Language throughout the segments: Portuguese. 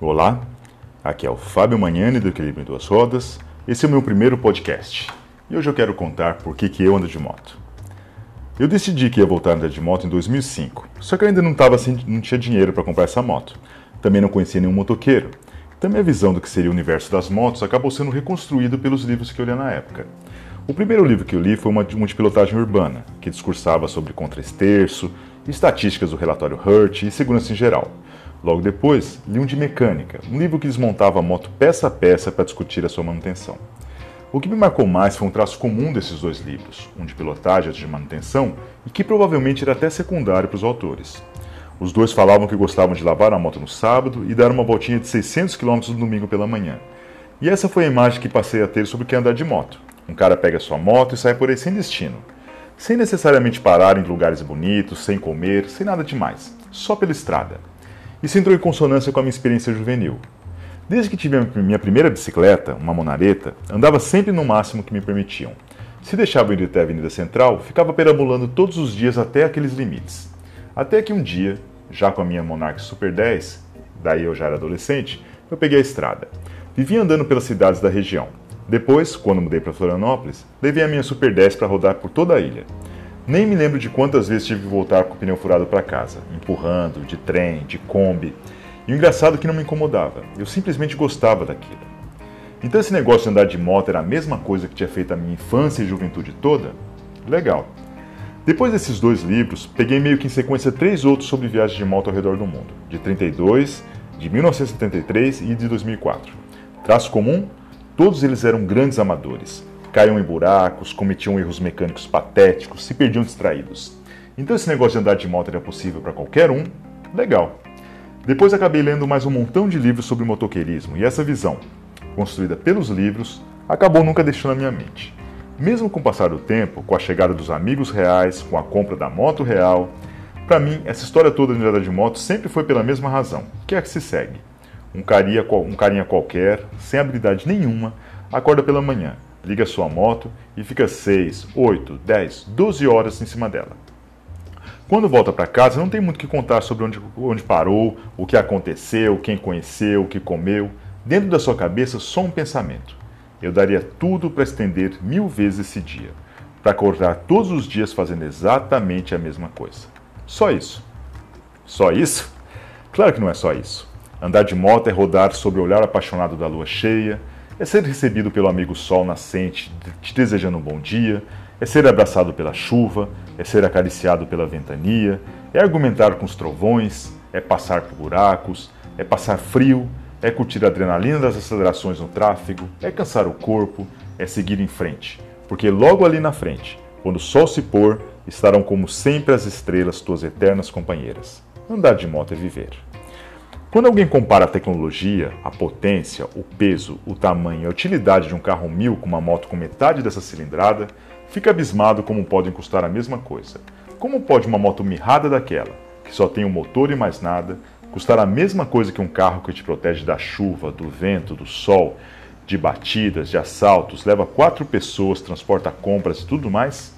Olá, aqui é o Fábio Manhani do Equilíbrio em Duas Rodas. Esse é o meu primeiro podcast e hoje eu quero contar por que, que eu ando de moto. Eu decidi que ia voltar a andar de moto em 2005, só que eu ainda não, tava não tinha dinheiro para comprar essa moto. Também não conhecia nenhum motoqueiro. Então minha visão do que seria o universo das motos acabou sendo reconstruído pelos livros que eu li na época. O primeiro livro que eu li foi uma, um de pilotagem urbana, que discursava sobre contra-esterço, estatísticas do relatório Hurt e segurança em geral. Logo depois, li um de mecânica, um livro que desmontava a moto peça a peça para discutir a sua manutenção. O que me marcou mais foi um traço comum desses dois livros, um de pilotagem e outro de manutenção, e que provavelmente era até secundário para os autores. Os dois falavam que gostavam de lavar a moto no sábado e dar uma voltinha de 600 km no domingo pela manhã. E essa foi a imagem que passei a ter sobre o que é andar de moto. Um cara pega sua moto e sai por aí sem destino. Sem necessariamente parar em lugares bonitos, sem comer, sem nada demais. Só pela estrada. Isso entrou em consonância com a minha experiência juvenil. Desde que tive minha primeira bicicleta, uma monareta, andava sempre no máximo que me permitiam. Se deixava ir até a Avenida Central, ficava perambulando todos os dias até aqueles limites. Até que um dia, já com a minha Monarch Super 10, daí eu já era adolescente, eu peguei a estrada. Vivia andando pelas cidades da região. Depois, quando mudei para Florianópolis, levei a minha Super 10 para rodar por toda a ilha. Nem me lembro de quantas vezes tive que voltar com o pneu furado para casa, empurrando, de trem, de Kombi. E o engraçado é que não me incomodava, eu simplesmente gostava daquilo. Então esse negócio de andar de moto era a mesma coisa que tinha feito a minha infância e juventude toda? Legal. Depois desses dois livros, peguei meio que em sequência três outros sobre viagens de moto ao redor do mundo, de 32, de 1973 e de 2004. Traço comum? Todos eles eram grandes amadores. Caíam em buracos, cometiam erros mecânicos patéticos, se perdiam distraídos. Então esse negócio de andar de moto era possível para qualquer um? Legal. Depois acabei lendo mais um montão de livros sobre motoqueirismo e essa visão, construída pelos livros, acabou nunca deixando a minha mente. Mesmo com o passar do tempo, com a chegada dos amigos reais, com a compra da moto real, para mim, essa história toda de andar de moto sempre foi pela mesma razão, que é a que se segue. Um carinha, um carinha qualquer, sem habilidade nenhuma, acorda pela manhã, liga sua moto e fica 6, 8, 10, 12 horas em cima dela. Quando volta para casa, não tem muito o que contar sobre onde, onde parou, o que aconteceu, quem conheceu, o que comeu. Dentro da sua cabeça, só um pensamento. Eu daria tudo para estender mil vezes esse dia, para acordar todos os dias fazendo exatamente a mesma coisa. Só isso. Só isso? Claro que não é só isso. Andar de moto é rodar sob o olhar apaixonado da lua cheia, é ser recebido pelo amigo sol nascente te desejando um bom dia, é ser abraçado pela chuva, é ser acariciado pela ventania, é argumentar com os trovões, é passar por buracos, é passar frio, é curtir a adrenalina das acelerações no tráfego, é cansar o corpo, é seguir em frente, porque logo ali na frente, quando o sol se pôr, estarão como sempre as estrelas, tuas eternas companheiras. Andar de moto é viver. Quando alguém compara a tecnologia, a potência, o peso, o tamanho e a utilidade de um carro mil com uma moto com metade dessa cilindrada, fica abismado como podem custar a mesma coisa. Como pode uma moto mirrada daquela, que só tem um motor e mais nada, custar a mesma coisa que um carro que te protege da chuva, do vento, do sol, de batidas, de assaltos, leva quatro pessoas, transporta compras e tudo mais?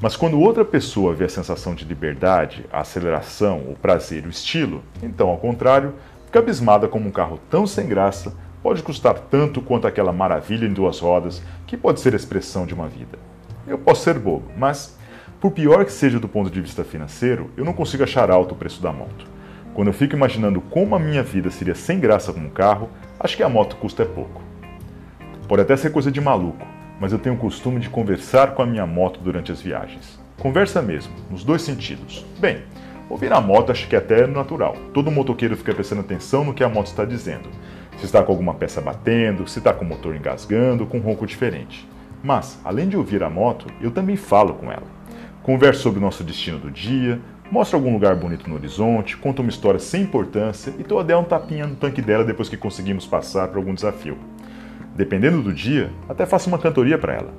Mas quando outra pessoa vê a sensação de liberdade, a aceleração, o prazer, o estilo, então, ao contrário, fica abismada como um carro tão sem graça pode custar tanto quanto aquela maravilha em duas rodas que pode ser a expressão de uma vida. Eu posso ser bobo, mas, por pior que seja do ponto de vista financeiro, eu não consigo achar alto o preço da moto. Quando eu fico imaginando como a minha vida seria sem graça com um carro, acho que a moto custa é pouco. Pode até ser coisa de maluco, mas eu tenho o costume de conversar com a minha moto durante as viagens. Conversa mesmo, nos dois sentidos. Bem, ouvir a moto acho que é até natural. Todo motoqueiro fica prestando atenção no que a moto está dizendo. Se está com alguma peça batendo, se está com o motor engasgando, com um ronco diferente. Mas, além de ouvir a moto, eu também falo com ela. Converso sobre o nosso destino do dia, mostro algum lugar bonito no horizonte, conto uma história sem importância e dou até um tapinha no tanque dela depois que conseguimos passar por algum desafio. Dependendo do dia, até faço uma cantoria para ela.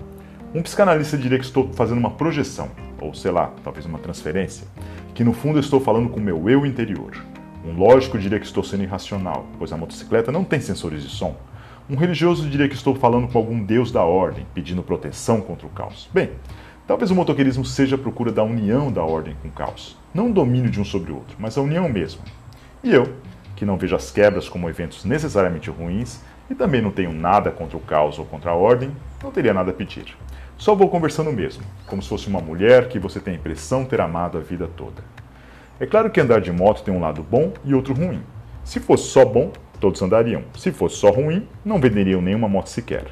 Um psicanalista diria que estou fazendo uma projeção, ou sei lá, talvez uma transferência, que no fundo estou falando com o meu eu interior. Um lógico diria que estou sendo irracional, pois a motocicleta não tem sensores de som. Um religioso diria que estou falando com algum deus da ordem, pedindo proteção contra o caos. Bem, talvez o motoqueirismo seja a procura da união da ordem com o caos. Não o domínio de um sobre o outro, mas a união mesmo. E eu, que não vejo as quebras como eventos necessariamente ruins e também não tenho nada contra o caos ou contra a ordem, não teria nada a pedir. Só vou conversando mesmo, como se fosse uma mulher que você tem a impressão ter amado a vida toda. É claro que andar de moto tem um lado bom e outro ruim. Se fosse só bom, todos andariam. Se fosse só ruim, não venderiam nenhuma moto sequer.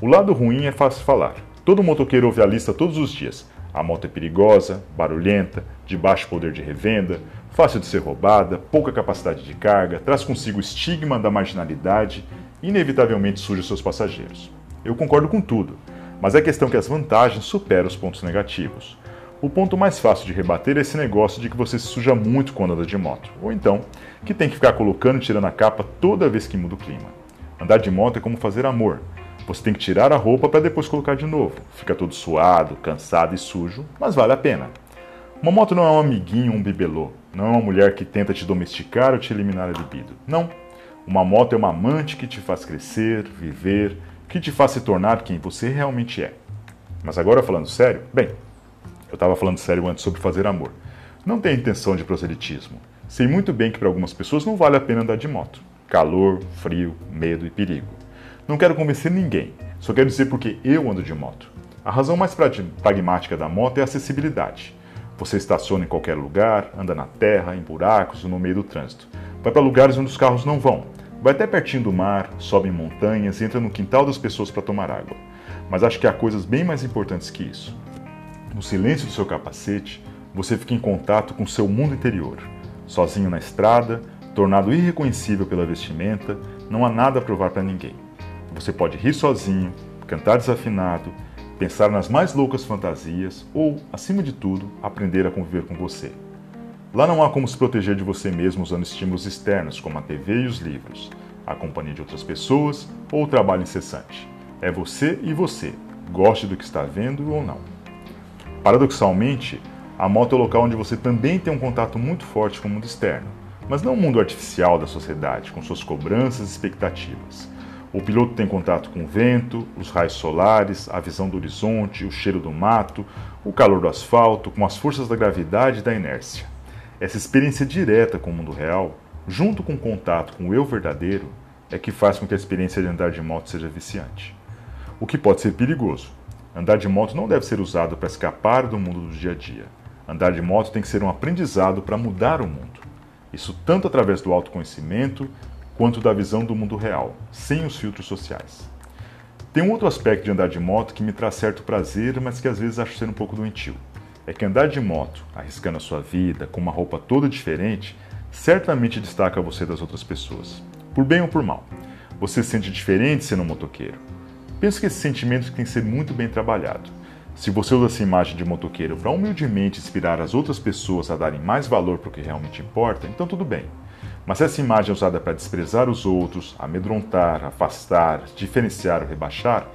O lado ruim é fácil falar. Todo motoqueiro ouve a lista todos os dias. A moto é perigosa, barulhenta, de baixo poder de revenda, fácil de ser roubada, pouca capacidade de carga, traz consigo o estigma da marginalidade inevitavelmente suja seus passageiros. Eu concordo com tudo, mas é questão que as vantagens superam os pontos negativos. O ponto mais fácil de rebater é esse negócio de que você se suja muito quando anda de moto, ou então que tem que ficar colocando e tirando a capa toda vez que muda o clima. Andar de moto é como fazer amor. Você tem que tirar a roupa para depois colocar de novo. Fica todo suado, cansado e sujo, mas vale a pena. Uma moto não é um amiguinho um bibelô. Não é uma mulher que tenta te domesticar ou te eliminar a libido. Não. Uma moto é uma amante que te faz crescer, viver, que te faz se tornar quem você realmente é. Mas agora falando sério, bem, eu estava falando sério antes sobre fazer amor. Não tenho intenção de proselitismo. Sei muito bem que para algumas pessoas não vale a pena andar de moto. Calor, frio, medo e perigo. Não quero convencer ninguém, só quero dizer porque eu ando de moto. A razão mais pragmática da moto é a acessibilidade. Você estaciona em qualquer lugar, anda na terra, em buracos ou no meio do trânsito. Vai para lugares onde os carros não vão. Vai até pertinho do mar, sobe em montanhas, entra no quintal das pessoas para tomar água. Mas acho que há coisas bem mais importantes que isso. No silêncio do seu capacete, você fica em contato com seu mundo interior. Sozinho na estrada, tornado irreconhecível pela vestimenta, não há nada a provar para ninguém. Você pode rir sozinho, cantar desafinado, pensar nas mais loucas fantasias ou, acima de tudo, aprender a conviver com você. Lá não há como se proteger de você mesmo usando estímulos externos como a TV e os livros, a companhia de outras pessoas ou o trabalho incessante. É você e você, goste do que está vendo ou não. Paradoxalmente, a moto é o local onde você também tem um contato muito forte com o mundo externo, mas não o mundo artificial da sociedade, com suas cobranças e expectativas. O piloto tem contato com o vento, os raios solares, a visão do horizonte, o cheiro do mato, o calor do asfalto, com as forças da gravidade e da inércia. Essa experiência direta com o mundo real, junto com o contato com o eu verdadeiro, é que faz com que a experiência de andar de moto seja viciante. O que pode ser perigoso. Andar de moto não deve ser usado para escapar do mundo do dia a dia. Andar de moto tem que ser um aprendizado para mudar o mundo. Isso tanto através do autoconhecimento quanto da visão do mundo real, sem os filtros sociais. Tem um outro aspecto de andar de moto que me traz certo prazer, mas que às vezes acho ser um pouco doentio. É que andar de moto, arriscando a sua vida, com uma roupa toda diferente, certamente destaca você das outras pessoas, por bem ou por mal. Você se sente diferente sendo um motoqueiro. Penso que esse sentimento tem que ser muito bem trabalhado. Se você usa essa imagem de motoqueiro para humildemente inspirar as outras pessoas a darem mais valor para o que realmente importa, então tudo bem. Mas se essa imagem é usada para desprezar os outros, amedrontar, afastar, diferenciar ou rebaixar,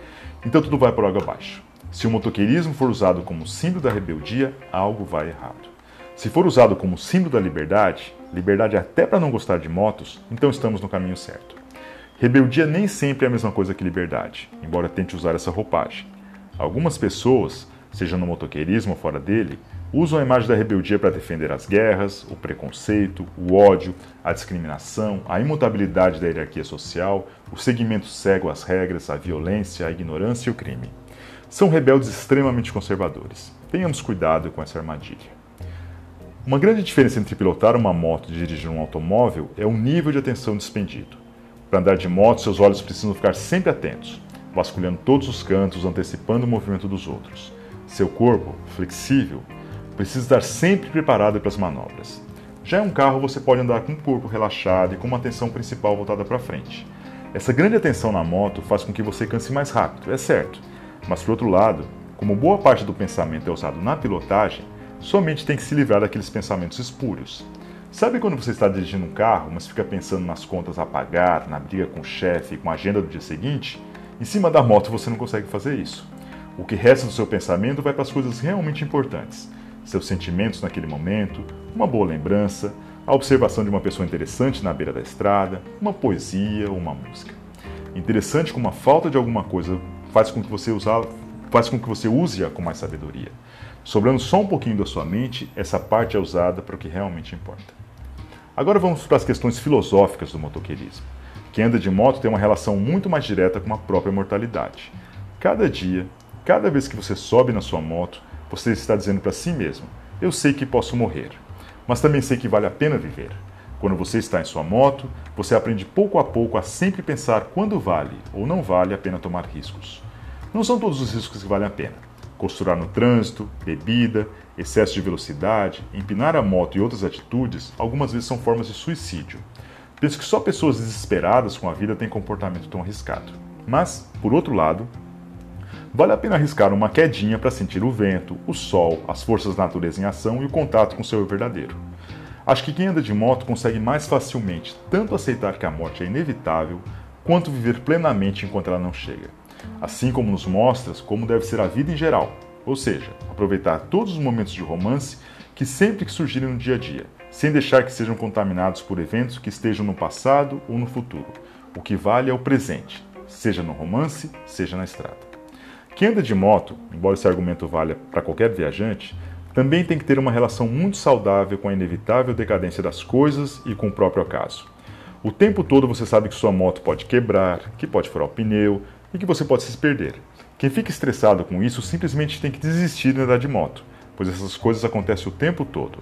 então tudo vai por água abaixo. Se o motoqueirismo for usado como símbolo da rebeldia, algo vai errado. Se for usado como símbolo da liberdade, liberdade até para não gostar de motos, então estamos no caminho certo. Rebeldia nem sempre é a mesma coisa que liberdade, embora tente usar essa roupagem. Algumas pessoas, seja no motoqueirismo ou fora dele, usam a imagem da rebeldia para defender as guerras, o preconceito, o ódio, a discriminação, a imutabilidade da hierarquia social, o seguimento cego às regras, a violência, a ignorância e o crime. São rebeldes extremamente conservadores. Tenhamos cuidado com essa armadilha. Uma grande diferença entre pilotar uma moto e dirigir um automóvel é o nível de atenção despendido. Para andar de moto, seus olhos precisam ficar sempre atentos, vasculhando todos os cantos, antecipando o movimento dos outros. Seu corpo, flexível, precisa estar sempre preparado para as manobras. Já em um carro, você pode andar com o corpo relaxado e com uma atenção principal voltada para frente. Essa grande atenção na moto faz com que você canse mais rápido, é certo. Mas, por outro lado, como boa parte do pensamento é usado na pilotagem, somente tem que se livrar daqueles pensamentos espúrios. Sabe quando você está dirigindo um carro, mas fica pensando nas contas a pagar, na briga com o chefe, com a agenda do dia seguinte? Em cima da moto você não consegue fazer isso. O que resta do seu pensamento vai para as coisas realmente importantes seus sentimentos naquele momento, uma boa lembrança, a observação de uma pessoa interessante na beira da estrada, uma poesia ou uma música. Interessante como a falta de alguma coisa faz com que você usar, faz com que você use-a com mais sabedoria. Sobrando só um pouquinho da sua mente, essa parte é usada para o que realmente importa. Agora vamos para as questões filosóficas do motoqueirismo. Quem anda de moto tem uma relação muito mais direta com a própria mortalidade. Cada dia, cada vez que você sobe na sua moto, você está dizendo para si mesmo: Eu sei que posso morrer, mas também sei que vale a pena viver. Quando você está em sua moto, você aprende pouco a pouco a sempre pensar quando vale ou não vale a pena tomar riscos. Não são todos os riscos que valem a pena. Costurar no trânsito, bebida, excesso de velocidade, empinar a moto e outras atitudes, algumas vezes são formas de suicídio. Penso que só pessoas desesperadas com a vida têm comportamento tão arriscado. Mas, por outro lado, vale a pena arriscar uma quedinha para sentir o vento, o sol, as forças da natureza em ação e o contato com o seu eu verdadeiro. Acho que quem anda de moto consegue mais facilmente tanto aceitar que a morte é inevitável, quanto viver plenamente enquanto ela não chega. Assim como nos mostras como deve ser a vida em geral, ou seja, aproveitar todos os momentos de romance que sempre que surgirem no dia a dia, sem deixar que sejam contaminados por eventos que estejam no passado ou no futuro. O que vale é o presente, seja no romance, seja na estrada. Quem anda de moto, embora esse argumento valha para qualquer viajante, também tem que ter uma relação muito saudável com a inevitável decadência das coisas e com o próprio acaso. O tempo todo você sabe que sua moto pode quebrar, que pode furar o pneu e que você pode se perder. Quem fica estressado com isso simplesmente tem que desistir de andar de moto, pois essas coisas acontecem o tempo todo.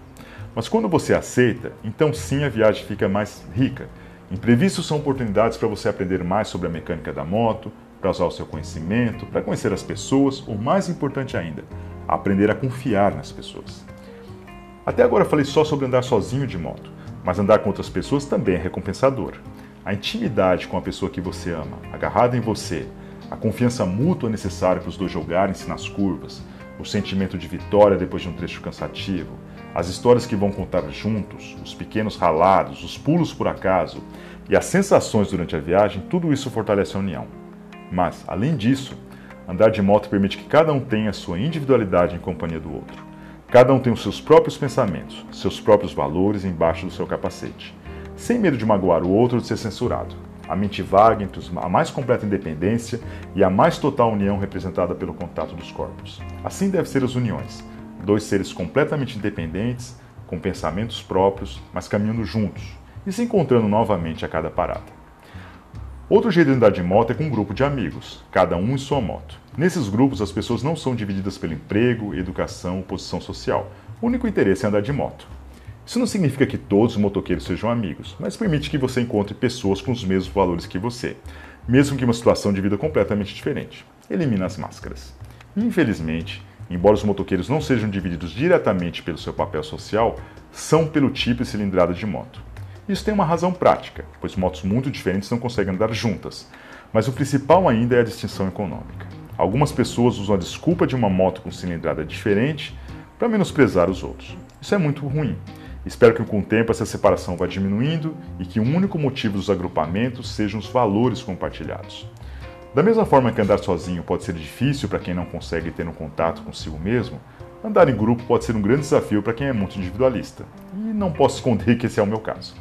Mas quando você aceita, então sim a viagem fica mais rica. Imprevistos são oportunidades para você aprender mais sobre a mecânica da moto, para usar o seu conhecimento, para conhecer as pessoas, ou mais importante ainda, aprender a confiar nas pessoas. Até agora falei só sobre andar sozinho de moto, mas andar com outras pessoas também é recompensador. A intimidade com a pessoa que você ama, agarrada em você, a confiança mútua necessária para os dois jogarem-se nas curvas, o sentimento de vitória depois de um trecho cansativo, as histórias que vão contar juntos, os pequenos ralados, os pulos por acaso e as sensações durante a viagem, tudo isso fortalece a união. Mas, além disso, Andar de moto permite que cada um tenha sua individualidade em companhia do outro. Cada um tem os seus próprios pensamentos, seus próprios valores embaixo do seu capacete, sem medo de magoar o outro ou de ser censurado. A mente vaga entre a mais completa independência e a mais total união representada pelo contato dos corpos. Assim devem ser as uniões. Dois seres completamente independentes, com pensamentos próprios, mas caminhando juntos e se encontrando novamente a cada parada. Outro jeito de andar de moto é com um grupo de amigos, cada um em sua moto. Nesses grupos, as pessoas não são divididas pelo emprego, educação, posição social. O único interesse é andar de moto. Isso não significa que todos os motoqueiros sejam amigos, mas permite que você encontre pessoas com os mesmos valores que você, mesmo que uma situação de vida completamente diferente. Elimina as máscaras. Infelizmente, embora os motoqueiros não sejam divididos diretamente pelo seu papel social, são pelo tipo e cilindrada de moto. Isso tem uma razão prática, pois motos muito diferentes não conseguem andar juntas. Mas o principal ainda é a distinção econômica. Algumas pessoas usam a desculpa de uma moto com cilindrada diferente para menosprezar os outros. Isso é muito ruim. Espero que com o tempo essa separação vá diminuindo e que o único motivo dos agrupamentos sejam os valores compartilhados. Da mesma forma que andar sozinho pode ser difícil para quem não consegue ter um contato consigo mesmo, andar em grupo pode ser um grande desafio para quem é muito individualista. E não posso esconder que esse é o meu caso.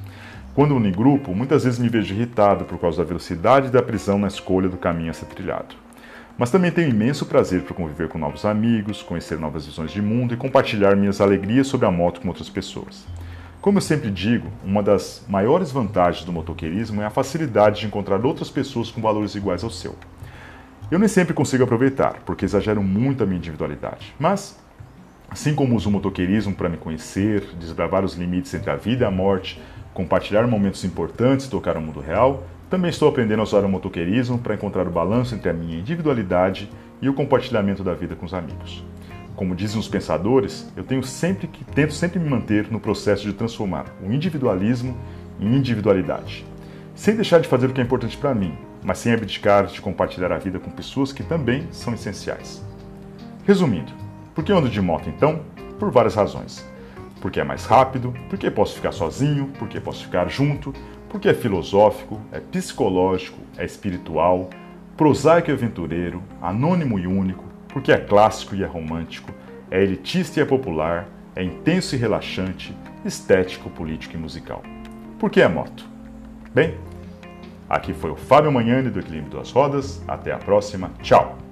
Quando em grupo, muitas vezes me vejo irritado por causa da velocidade e da prisão na escolha do caminho a ser trilhado. Mas também tenho imenso prazer por conviver com novos amigos, conhecer novas visões de mundo e compartilhar minhas alegrias sobre a moto com outras pessoas. Como eu sempre digo, uma das maiores vantagens do motoqueirismo é a facilidade de encontrar outras pessoas com valores iguais ao seu. Eu nem sempre consigo aproveitar, porque exagero muito a minha individualidade, mas assim como uso o motoqueirismo para me conhecer, desbravar os limites entre a vida e a morte, compartilhar momentos importantes, tocar o mundo real, também estou aprendendo a usar o motoqueirismo para encontrar o balanço entre a minha individualidade e o compartilhamento da vida com os amigos. Como dizem os pensadores, eu tenho sempre que tento sempre me manter no processo de transformar o individualismo em individualidade, sem deixar de fazer o que é importante para mim, mas sem abdicar de compartilhar a vida com pessoas que também são essenciais. Resumindo, por que eu ando de moto então? Por várias razões porque é mais rápido, porque posso ficar sozinho, porque posso ficar junto, porque é filosófico, é psicológico, é espiritual, prosaico e aventureiro, anônimo e único, porque é clássico e é romântico, é elitista e é popular, é intenso e relaxante, estético, político e musical. Por que é moto? Bem, aqui foi o Fábio Manhani do Equilíbrio das Rodas. Até a próxima. Tchau!